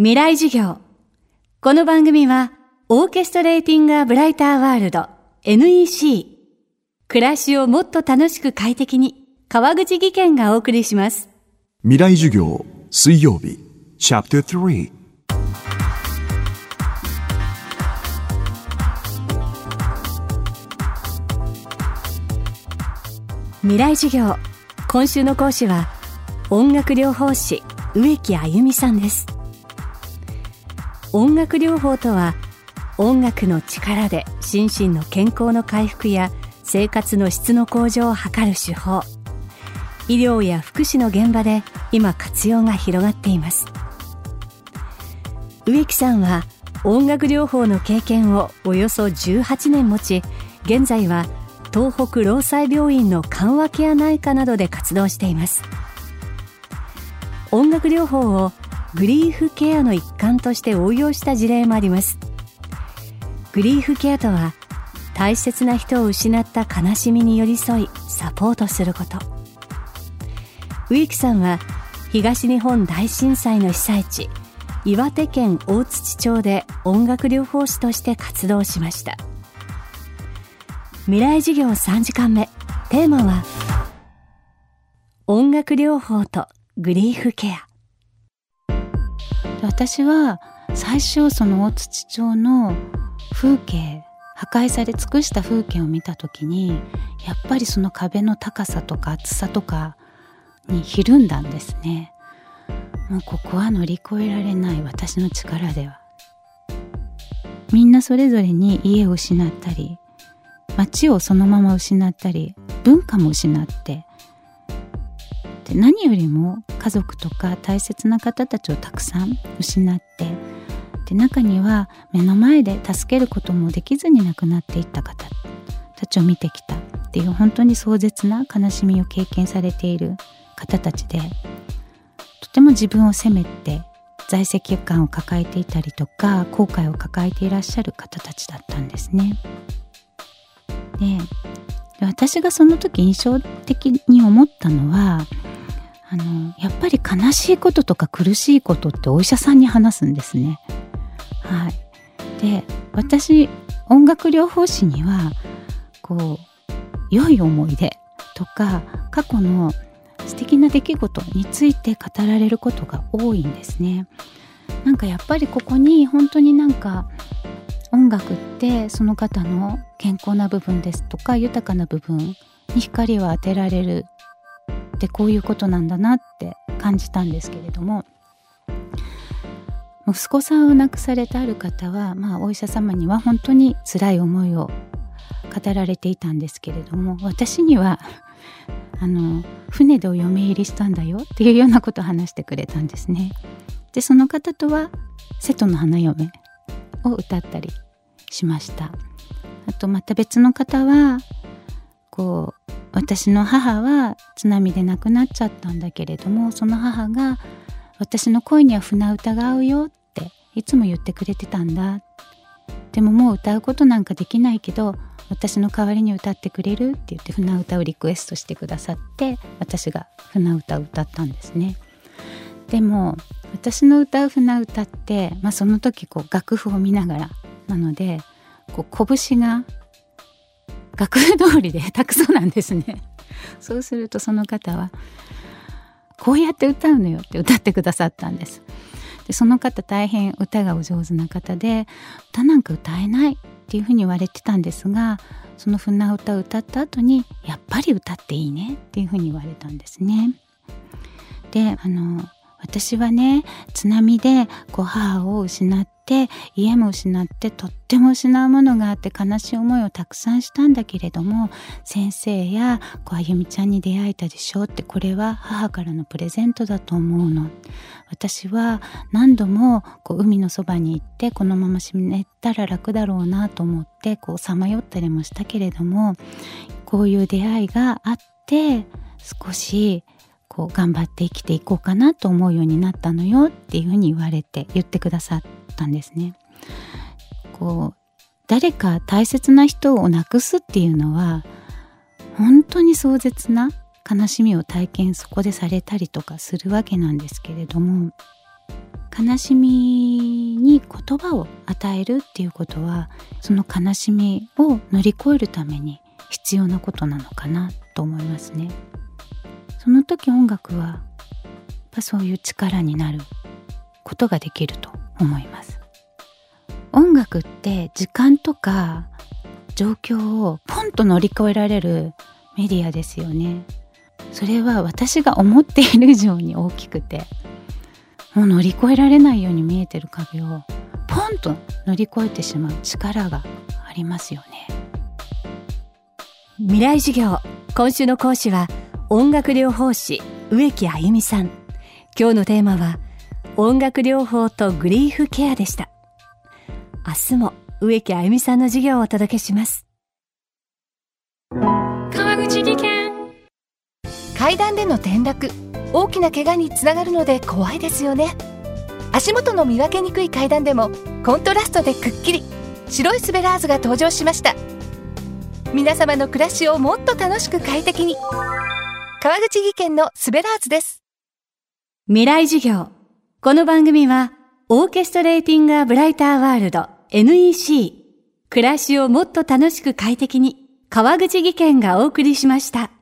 未来授業。この番組は、オーケストレーティング・ア・ブライター・ワールド NEC。暮らしをもっと楽しく快適に、川口義賢がお送りします。未来授業水曜日チャプター3未来授業。今週の講師は、音楽療法士、植木あゆみさんです。音楽療法とは、音楽の力で心身の健康の回復や生活の質の向上を図る手法。医療や福祉の現場で今活用が広がっています。植木さんは音楽療法の経験をおよそ18年持ち、現在は東北労災病院の緩和ケア内科などで活動しています音楽療法をグリーフケアの一環として応用した事例もあります。グリーフケアとは大切な人を失った悲しみに寄り添いサポートすること。植木さんは東日本大震災の被災地岩手県大槌町で音楽療法士として活動しました。未来授業3時間目テーマは音楽療法とグリーフケア。私は最初その大槌町の風景破壊され尽くした風景を見た時にやっぱりその壁の高さとか厚さとかにひるんだんですね。もうここは乗り越えられない私の力では。みんなそれぞれに家を失ったり街をそのまま失ったり文化も失ってで何よりも家族とか大切な方たちをたくさん失ってで中には目の前で助けることもできずに亡くなっていった方たちを見てきたっていう本当に壮絶な悲しみを経験されている方たちでとても自分を責めて在籍感を抱えていたりとか後悔を抱えていらっしゃる方たちだったんですね。で私がその時印象的に思ったのはあのやっぱり悲しいこととか苦しいことってお医者さんに話すんですね。はい、で私音楽療法士にはこう良い思い出とか過去の素敵な出来事について語られることが多いんですね。なんかやっぱりここに本当になんか音楽ってその方の健康な部分ですとか豊かな部分に光を当てられるってこういうことなんだなって感じたんですけれども息子さんを亡くされたある方は、まあ、お医者様には本当に辛い思いを語られていたんですけれども私にはあの船でお嫁入りしたんだよっていうようなことを話してくれたんですね。でその方とは瀬戸の花嫁を歌ったりしましたあとまた別の方はこう私の母は津波で亡くなっちゃったんだけれどもその母が私の声には船歌が合うよっていつも言ってくれてたんだ。でももう歌うことなんかできないけど私の代わりに歌ってくれるって言って船歌をリクエストしてくださって私が船歌を歌ったんですね。でも私の歌う船歌って、まあ、その時こう楽譜を見ながらなのでこう拳が楽譜通りで下手くそなんですね。そうするとその方はこうやって歌うのよって歌ってくださったんです。でその方大変歌がお上手な方で歌なんか歌えないっていうふうに言われてたんですがその船歌を歌った後にやっぱり歌っていいねっていうふうに言われたんですね。であの私はね津波でこう母を失って家も失ってとっても失うものがあって悲しい思いをたくさんしたんだけれども先生やこうあゆみちゃんに出会えたでしょうってこれは母からのプレゼントだと思うの。私は何度もこう海のそばに行ってこのまま死ねたら楽だろうなと思ってこうさまよったりもしたけれどもこういう出会いがあって少しこう頑張って生きていこうかなと思うようになったのよっていうふうに言われて言ってくださったんですね。こう誰か大切な人を亡くすっていうのは本当に壮絶な悲しみを体験そこでされたりとかするわけなんですけれども悲しみに言葉を与えるっていうことはその悲しみを乗り越えるために必要なことなのかなと思いますね。時音楽はやっぱそういう力になることができると思います。音楽って時間とか状況をポンと乗り越えられるメディアですよね。それは私が思っている以上に大きくてもう乗り越えられないように見えてる壁をポンと乗り越えてしまう力がありますよね未来授業今週の講師は音楽療法士植木あゆみさん。今日のテーマは音楽療法とグリーフケアでした。明日も植木あゆみさんの授業をお届けします。川口技研。階段での転落大きな怪我につながるので怖いですよね。足元の見分けにくい階段でもコントラストでくっきり白いスベラーズが登場しました。皆様の暮らしをもっと楽しく快適に川口技研のスベラーズです。未来授業。この番組はオーケストレーティングアブライターワールド NEC 暮らしをもっと楽しく快適に川口技研がお送りしました。